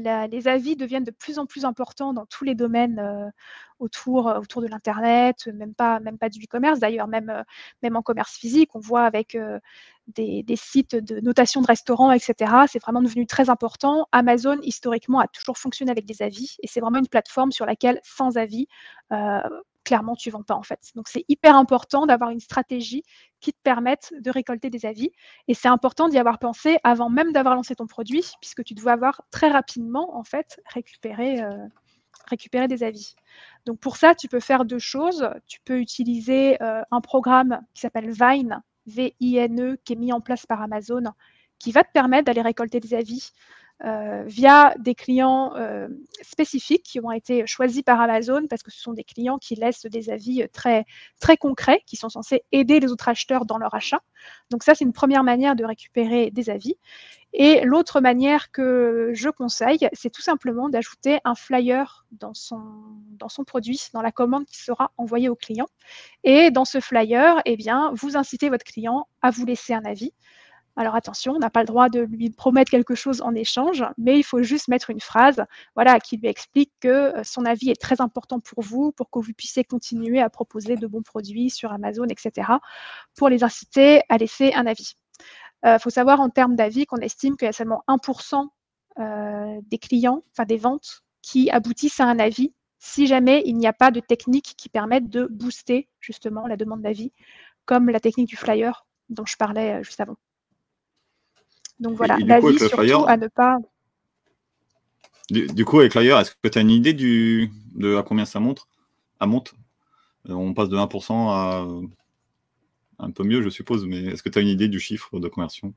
les avis deviennent de plus en plus importants dans tous les domaines euh, autour, euh, autour de l'Internet, même pas, du e-commerce d'ailleurs, même, euh, même en commerce physique, on voit avec des, sites de notation de restaurants, etc. C'est vraiment devenu très important. Amazon, historiquement, a toujours fonctionné avec des avis et c'est vraiment une plateforme sur laquelle, sans avis, clairement, tu ne vends pas en fait. Donc, c'est hyper important d'avoir une stratégie qui te permette de récolter des avis. Et c'est important d'y avoir pensé avant même d'avoir lancé ton produit, puisque tu dois avoir très rapidement, en fait, récupéré, euh, des avis. Donc, pour ça, tu peux faire deux choses. Tu peux utiliser euh, un programme qui s'appelle Vine, V-I-N-E, qui est mis en place par Amazon, qui va te permettre d'aller récolter des avis euh, via des clients euh, spécifiques qui ont été choisis par Amazon parce que ce sont des clients qui laissent des avis très, très concrets, qui sont censés aider les autres acheteurs dans leur achat. Donc ça, c'est une première manière de récupérer des avis. Et l'autre manière que je conseille, c'est tout simplement d'ajouter un flyer dans son, dans son produit, dans la commande qui sera envoyée au client. Et dans ce flyer, eh bien, vous incitez votre client à vous laisser un avis. Alors attention, on n'a pas le droit de lui promettre quelque chose en échange, mais il faut juste mettre une phrase voilà, qui lui explique que euh, son avis est très important pour vous, pour que vous puissiez continuer à proposer de bons produits sur Amazon, etc., pour les inciter à laisser un avis. Il euh, faut savoir en termes d'avis qu'on estime qu'il y a seulement 1% euh, des clients, enfin des ventes, qui aboutissent à un avis si jamais il n'y a pas de technique qui permette de booster justement la demande d'avis, comme la technique du flyer dont je parlais juste avant. Donc voilà, l'avis surtout à ne pas. Du, coup, avec l'ailleurs, est-ce que tu as une idée du, de à combien ça monte à monte? Euh, On passe de 1% à un peu mieux, je suppose, mais est-ce que tu as une idée du chiffre de conversion?